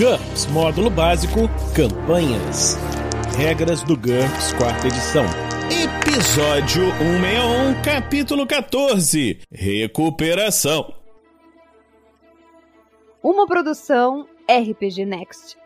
GURPS Módulo Básico Campanhas. Regras do GURPS, quarta edição. Episódio 161, capítulo 14 Recuperação. Uma produção RPG Next.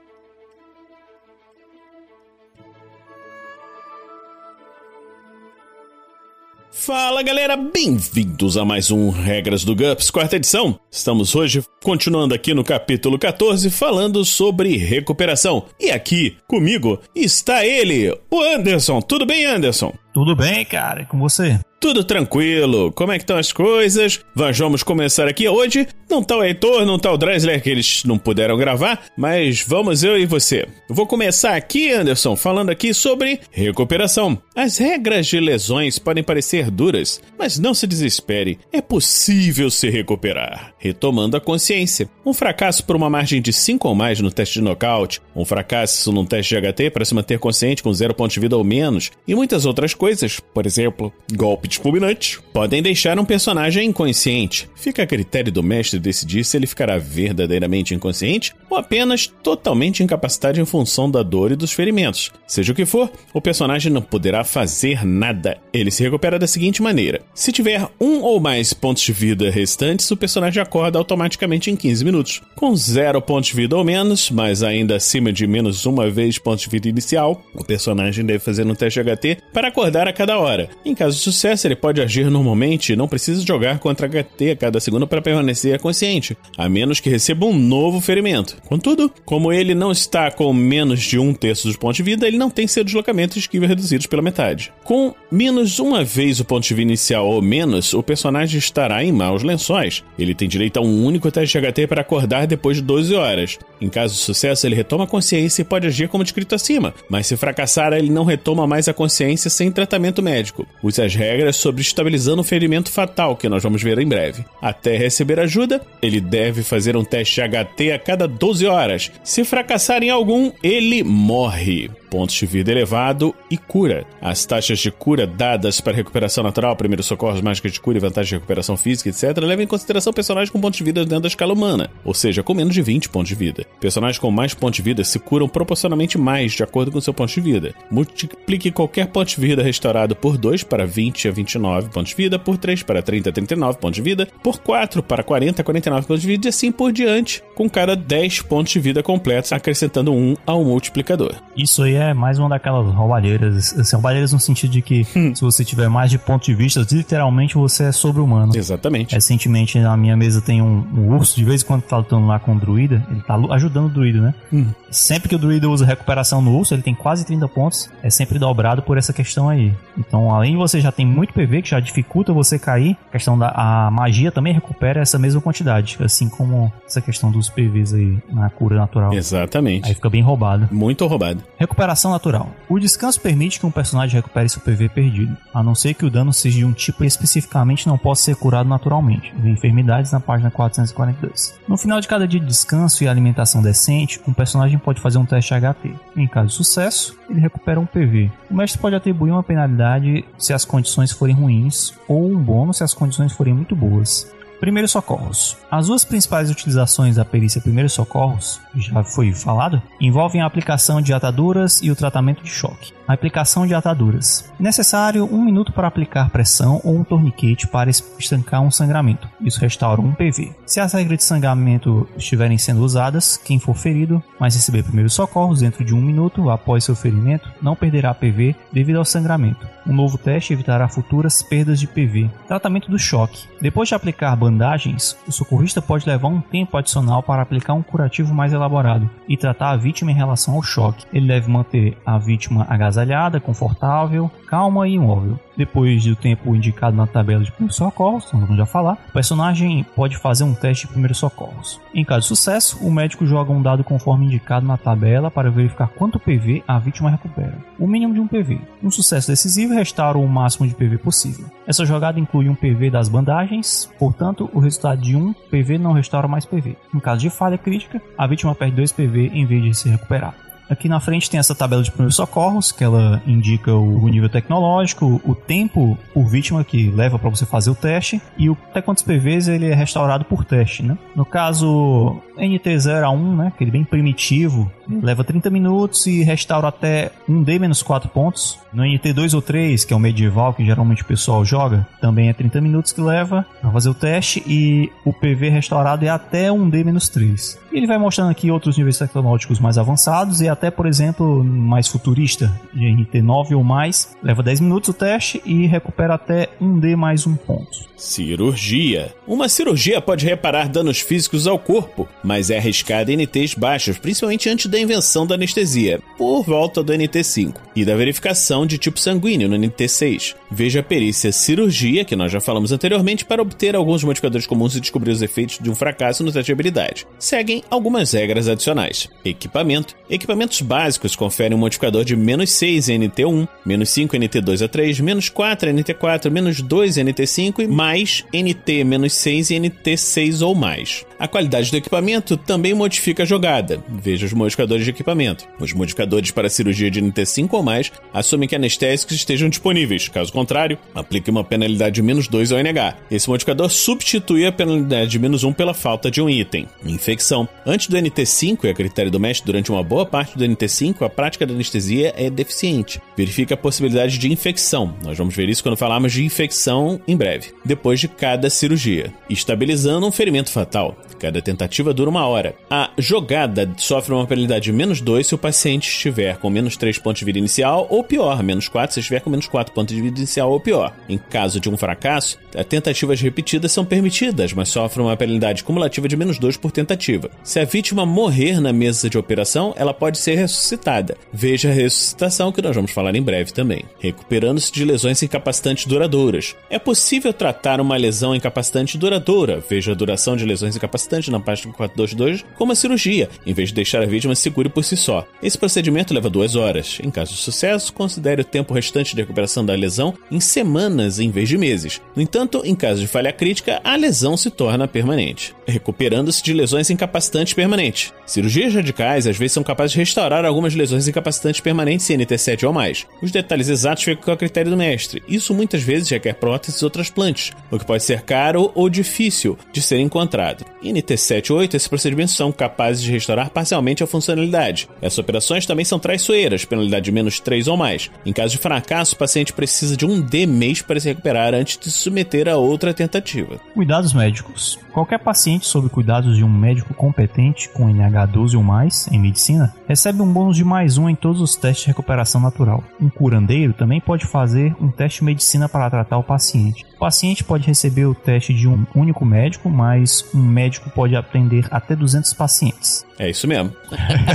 Fala galera, bem-vindos a mais um Regras do GUPS, quarta edição. Estamos hoje continuando aqui no capítulo 14 falando sobre recuperação. E aqui comigo está ele, o Anderson. Tudo bem, Anderson? Tudo bem, cara, e com você? Tudo tranquilo, como é que estão as coisas? Vamos começar aqui hoje. Não tá o Heitor, não tá o Dreisler, que eles não puderam gravar, mas vamos eu e você. Vou começar aqui, Anderson, falando aqui sobre recuperação. As regras de lesões podem parecer duras, mas não se desespere, é possível se recuperar. Retomando a consciência. Um fracasso por uma margem de 5 ou mais no teste de nocaute, um fracasso num teste de HT para se manter consciente com zero ponto de vida ou menos, e muitas outras coisas, por exemplo, golpe de fulminante, podem deixar um personagem inconsciente. Fica a critério do mestre decidir se ele ficará verdadeiramente inconsciente ou apenas totalmente incapacitado em função da dor e dos ferimentos. Seja o que for, o personagem não poderá fazer nada. Ele se recupera da seguinte maneira: se tiver um ou mais pontos de vida restantes, o personagem acorda automaticamente em 15 minutos. Com zero pontos de vida ou menos, mas ainda acima de menos uma vez pontos de vida inicial, o personagem deve fazer um teste HT para acordar a cada hora. Em caso de sucesso, ele pode agir normalmente e não precisa jogar contra HT a cada segundo para permanecer consciente, a menos que receba um novo ferimento. Contudo, como ele não está com menos de um terço dos pontos de vida, ele não tem seu deslocamento e esquiva reduzidos pela metade. Com menos uma vez o ponto de vida inicial ou menos, o personagem estará em maus lençóis. Ele tem direito a um único teste de HT para acordar depois de 12 horas. Em caso de sucesso, ele retoma a consciência e pode agir como descrito acima, mas se fracassar, ele não retoma mais a consciência sem tratamento médico. Use as regras sobre estabilizando o ferimento fatal, que nós vamos ver em breve. Até receber ajuda, ele deve fazer um teste HT a cada 12 horas. Se fracassar em algum, ele morre pontos de vida elevado e cura. As taxas de cura dadas para recuperação natural, primeiros socorros, mágicas de cura e vantagem de recuperação física, etc., levam em consideração personagens com pontos de vida dentro da escala humana, ou seja, com menos de 20 pontos de vida. Personagens com mais pontos de vida se curam proporcionalmente mais, de acordo com seu ponto de vida. Multiplique qualquer ponto de vida restaurado por 2 para 20 a 29 pontos de vida, por 3 para 30 a 39 pontos de vida, por 4 para 40 a 49 pontos de vida e assim por diante, com cada 10 pontos de vida completos, acrescentando 1 ao multiplicador. Isso aí é mais uma daquelas roubalheiras. Assim, roubalheiras no sentido de que se você tiver mais de ponto de vista, literalmente você é sobre-humano. Exatamente. Recentemente na minha mesa tem um, um, urso, de vez em quando tá lutando lá com o druida, ele tá ajudando o druida, né? Hum. Sempre que o druida usa recuperação no urso, ele tem quase 30 pontos, é sempre dobrado por essa questão aí. Então, além de você já tem muito PV, que já dificulta você cair, a questão da a magia também recupera essa mesma quantidade, assim como essa questão dos PVs aí na cura natural. Exatamente. Aí fica bem roubado. Muito roubado. Recuperação natural. O descanso permite que um personagem recupere seu PV perdido, a não ser que o dano seja de um tipo que especificamente não possa ser curado naturalmente. Vê enfermidades na página 442. No final de cada dia de descanso e alimentação decente, um personagem pode fazer um teste HT. Em caso de sucesso, ele recupera um PV. O mestre pode atribuir uma penalidade se as condições forem ruins ou um bônus se as condições forem muito boas. Primeiros socorros. As duas principais utilizações da perícia Primeiros Socorros, já foi falado, envolvem a aplicação de ataduras e o tratamento de choque. A aplicação de ataduras. É necessário um minuto para aplicar pressão ou um torniquete para estancar um sangramento. Isso restaura um PV. Se as regras de sangramento estiverem sendo usadas, quem for ferido, mas receber primeiros socorros dentro de um minuto após seu ferimento, não perderá PV devido ao sangramento. Um novo teste evitará futuras perdas de PV. Tratamento do choque. Depois de aplicar bandagens, o socorrista pode levar um tempo adicional para aplicar um curativo mais elaborado e tratar a vítima em relação ao choque. Ele deve manter a vítima agasalhada, confortável, calma e imóvel. Depois do tempo indicado na tabela de primeiros socorros, vamos já falar, o personagem pode fazer um teste de primeiros socorros. Em caso de sucesso, o médico joga um dado conforme indicado na tabela para verificar quanto PV a vítima recupera. O mínimo de um PV. Um sucesso decisivo restaura o máximo de PV possível. Essa jogada inclui um PV das bandagens, portanto, o resultado de um PV não restaura mais PV. Em caso de falha crítica, a vítima perde 2 PV em vez de se recuperar. Aqui na frente tem essa tabela de primeiros socorros, que ela indica o nível tecnológico, o tempo por vítima que leva para você fazer o teste e o, até quantos PVs ele é restaurado por teste, né? No caso NT0 a 1, né, aquele bem primitivo, leva 30 minutos e restaura até 1D menos 4 pontos. No NT2 ou 3, que é o medieval que geralmente o pessoal joga, também é 30 minutos que leva para fazer o teste e o PV restaurado é até 1D menos 3. E ele vai mostrando aqui outros níveis tecnológicos mais avançados e até, por exemplo, mais futurista, de NT9 ou mais, leva 10 minutos o teste e recupera até 1D mais 1 ponto. Cirurgia. Uma cirurgia pode reparar danos físicos ao corpo, mas é arriscada em NTs baixos, principalmente antes da invenção da anestesia, por volta do NT5, e da verificação de tipo sanguíneo no NT6. Veja a perícia cirurgia, que nós já falamos anteriormente, para obter alguns modificadores comuns e descobrir os efeitos de um fracasso no teste de habilidade. Seguem algumas regras adicionais. Equipamento. Equipamentos básicos conferem um modificador de menos 6 em NT1, menos 5 em NT2 a 3, menos 4 em NT4, menos 2 em NT5 e mais NT menos 6 e NT6 ou mais. A qualidade do equipamento também modifica a jogada. Veja os modificadores de equipamento. Os modificadores para cirurgia de NT5 ou mais assumem que anestésicos estejam disponíveis. Caso contrário, aplique uma penalidade de menos 2 ao NH. Esse modificador substitui a penalidade de menos 1 pela falta de um item. Infecção. Antes do NT5 e a critério do mestre, durante uma boa parte do NT5, a prática da anestesia é deficiente. Verifique a possibilidade de infecção. Nós vamos ver isso quando falarmos de infecção em breve. Depois de cada cirurgia. Estabilizando um ferimento fatal. Cada tentativa dura uma hora. A jogada sofre uma penalidade de menos 2 se o paciente estiver com menos 3 pontos de vida inicial ou pior, menos 4 se estiver com menos 4 pontos de vida inicial ou pior. Em caso de um fracasso, tentativas repetidas são permitidas, mas sofrem uma penalidade cumulativa de menos 2 por tentativa. Se a vítima morrer na mesa de operação, ela pode ser ressuscitada. Veja a ressuscitação que nós vamos falar em breve também. Recuperando-se de lesões incapacitantes duradouras. É possível tratar uma lesão incapacitante duradoura. Veja a duração de lesões incapacitantes na página 422 como a cirurgia, em vez de deixar a vítima segura por si só. Esse procedimento leva duas horas. Em caso de sucesso, considere o tempo restante de recuperação da lesão em semanas em vez de meses. No entanto, em caso de falha crítica, a lesão se torna permanente, recuperando-se de lesões incapacitantes permanentes. Cirurgias radicais às vezes são capazes de restaurar algumas lesões incapacitantes permanentes CNT7 ou mais. Os detalhes exatos ficam a critério do mestre. Isso muitas vezes requer próteses ou transplantes, o que pode ser caro ou difícil de ser encontrado. NT7 ou 8, esses procedimentos são capazes de restaurar parcialmente a funcionalidade. Essas operações também são traiçoeiras, penalidade de menos 3 ou mais. Em caso de fracasso, o paciente precisa de um D mês para se recuperar antes de se submeter a outra tentativa. Cuidados médicos. Qualquer paciente sob cuidados de um médico competente com NH12 ou mais em medicina recebe um bônus de mais um em todos os testes de recuperação natural. Um curandeiro também pode fazer um teste de medicina para tratar o paciente. O paciente pode receber o teste de um único médico, mas um médico pode atender até 200 pacientes. É isso mesmo.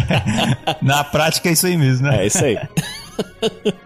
Na prática é isso aí mesmo, né? É isso aí.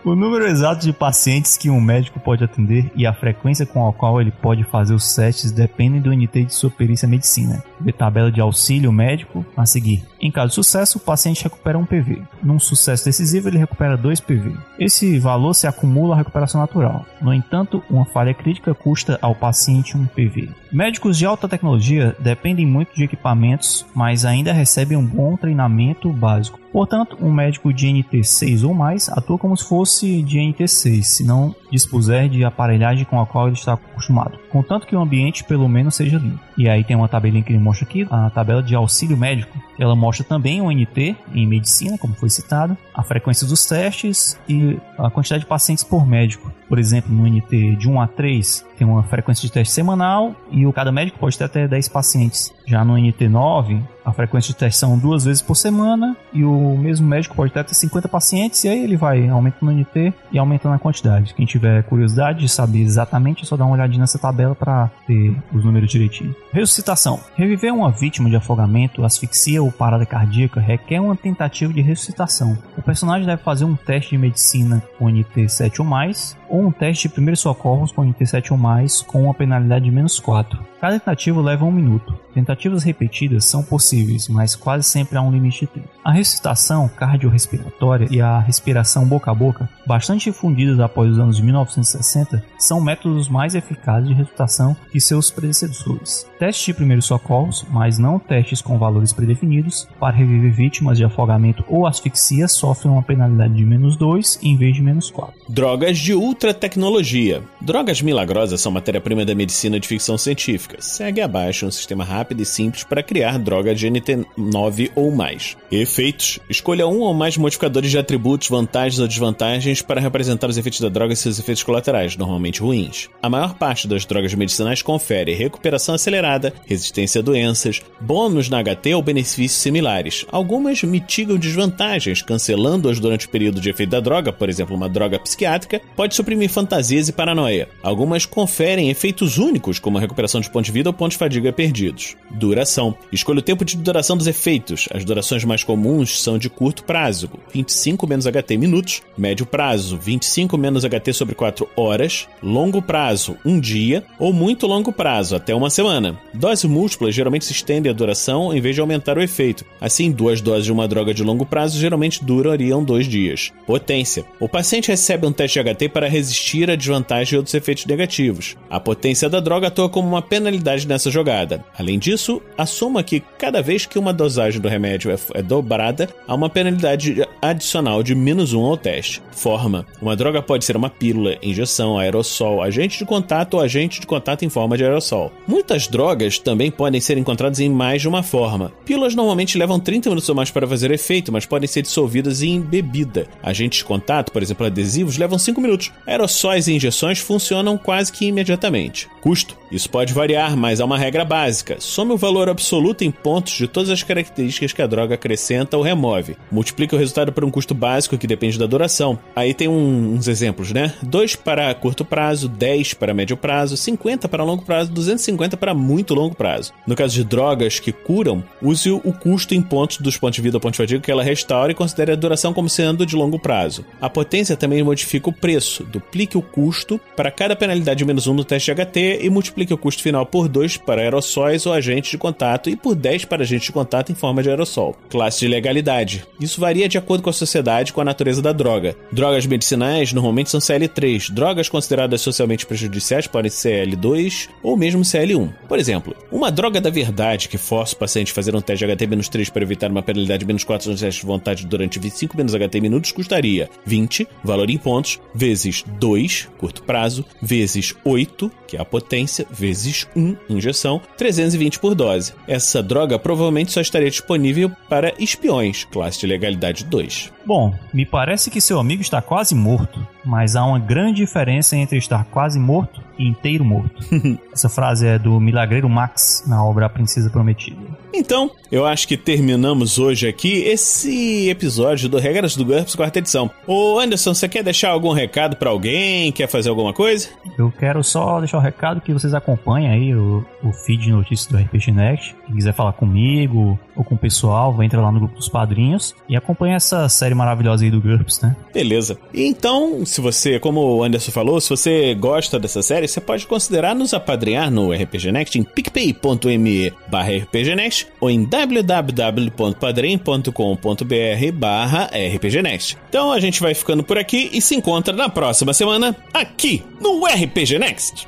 o número exato de pacientes que um médico pode atender e a frequência com a qual ele pode fazer os testes dependem do NT de sua perícia medicina. Vê tabela de auxílio médico a seguir. Em caso de sucesso, o paciente recupera um PV. Num sucesso decisivo, ele recupera 2 PV. Esse valor se acumula à recuperação natural. No entanto, uma falha crítica custa ao paciente um PV. Médicos de alta tecnologia dependem muito de equipamentos, mas ainda recebem um bom treinamento básico. Portanto, um médico de NT6 ou mais atua como se fosse de NT6, se não dispuser de aparelhagem com a qual ele está acostumado, contanto que o ambiente pelo menos seja limpo. E aí tem uma tabelinha que ele mostra aqui, a tabela de auxílio médico. Ela mostra também o NT em medicina, como foi citado, a frequência dos testes e a quantidade de pacientes por médico. Por exemplo, no NT de 1 a 3 tem uma frequência de teste semanal e o cada médico pode ter até 10 pacientes. Já no NT9, a frequência de teste são duas vezes por semana e o mesmo médico pode ter até 50 pacientes e aí ele vai aumentando o NT e aumentando a quantidade. Quem tiver curiosidade de saber exatamente é só dar uma olhadinha nessa tabela para ter os números direitinho. Ressuscitação. Reviver uma vítima de afogamento, asfixia ou parada cardíaca requer uma tentativa de ressuscitação. O personagem deve fazer um teste de medicina com NT 7 ou mais ou um teste de primeiros socorros com NT 7 ou mais com uma penalidade de menos 4. Cada tentativa leva um minuto. Tentativas repetidas são possíveis, mas quase sempre há um limite de tempo. A ressuscitação cardiorrespiratória e a respiração boca a boca, bastante difundidas após os anos de 1960, são métodos mais eficazes de ressuscitação que seus predecessores. Testes de primeiros socorros, mas não testes com valores predefinidos, para reviver vítimas de afogamento ou asfixia sofrem uma penalidade de menos 2 em vez de menos 4. Drogas de ultra tecnologia. Drogas milagrosas são matéria-prima da medicina de ficção científica. Segue abaixo um sistema rápido e simples para criar droga de NT9 ou mais. Efeitos: escolha um ou mais modificadores de atributos, vantagens ou desvantagens para representar os efeitos da droga e seus efeitos colaterais, normalmente ruins. A maior parte das drogas medicinais confere recuperação acelerada, resistência a doenças, bônus na HT ou benefícios similares. Algumas mitigam desvantagens, cancelando-as durante o período de efeito da droga, por exemplo, uma droga psiquiátrica pode suprimir fantasias e paranoia. Algumas conferem efeitos únicos, como a recuperação de pontos de vida ou pontos de fadiga perdidos. Duração. Escolha o tempo de duração dos efeitos. As durações mais comuns são de curto prazo, 25 menos HT minutos, médio prazo, 25 menos HT sobre 4 horas, longo prazo, 1 dia, ou muito longo prazo, até uma semana. Doses múltiplas geralmente se estendem a duração em vez de aumentar o efeito. Assim, duas doses de uma droga de longo prazo geralmente durariam dois dias. Potência. O paciente recebe um teste de HT para resistir a desvantagem e outros efeitos negativos. A potência da droga atua como uma penalidade nessa jogada. Além disso, assuma que cada vez que uma dosagem do remédio é, é dobrada, há uma penalidade adicional de menos um ao teste. Forma: uma droga pode ser uma pílula, injeção, aerossol, agente de contato ou agente de contato em forma de aerossol. Muitas drogas também podem ser encontradas em mais de uma forma. Pílulas normalmente levam 30 minutos ou mais para fazer efeito, mas podem ser dissolvidas em bebida. Agentes de contato, por exemplo, adesivos, levam 5 minutos. Aerossóis e injeções funcionam quase que imediatamente. Custo: isso pode variar, mas há uma regra básica. Some o valor absoluto em pontos de todas as características que a droga acrescenta ou remove. Multiplica o resultado por um custo básico que depende da duração. Aí tem um, uns exemplos, né? 2 para curto prazo, 10 para médio prazo, 50 para longo prazo, 250 para muito longo prazo. No caso de drogas que curam, use o custo em pontos dos pontos de vida ou pontos de fadiga que ela restaura e considere a duração como sendo de longo prazo. A potência também modifica o preço. Duplique o custo para cada penalidade menos 1 no teste HT e multiplique o custo final por 2 para aerossóis ou agentes de contato e por 10 para agentes de contato em forma de aerossol. Classe de legalidade. Isso varia de acordo com a sociedade e com a natureza da droga. Drogas medicinais normalmente são CL3. Drogas consideradas socialmente prejudiciais podem ser CL2 ou mesmo CL1. Por exemplo, uma droga da verdade que força o paciente a fazer um teste de HT-3 para evitar uma penalidade menos 4 no teste de vontade durante 25 menos HT minutos custaria 20, valor em pontos, vezes 2, curto prazo, vezes 8, que é a potência, vezes 1 injeção, 320 por dose. Essa droga provavelmente só estaria disponível para espiões, classe de legalidade 2. Bom, me parece que seu amigo está quase morto, mas há uma grande diferença entre estar quase morto e inteiro morto. Essa frase é do milagreiro Max na obra A Princesa Prometida. Então, eu acho que terminamos hoje aqui esse episódio do Regras do GURPS, quarta edição. Ô Anderson, você quer deixar algum recado para alguém? Quer fazer alguma coisa? Eu quero só deixar o um recado que vocês acompanhem aí o, o feed de notícias do RPG Next. Quem quiser falar comigo ou com o pessoal, vai entrar lá no grupo dos padrinhos e acompanha essa série maravilhosa aí do GURPS, né? Beleza. Então, se você, como o Anderson falou, se você gosta dessa série, você pode considerar nos apadrinhar no RPG Next em picpay.me barra rpgnext ou em www.padrim.com.br barra rpgnext. Então a gente vai ficando por aqui e se encontra na próxima semana aqui no RPG Next.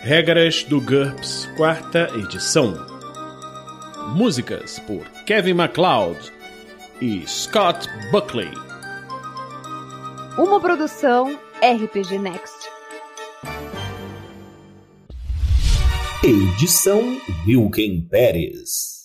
Regras do GURPS, quarta edição. Músicas por Kevin MacLeod e Scott Buckley. Uma produção RPG Next. Edição Wilken Pérez.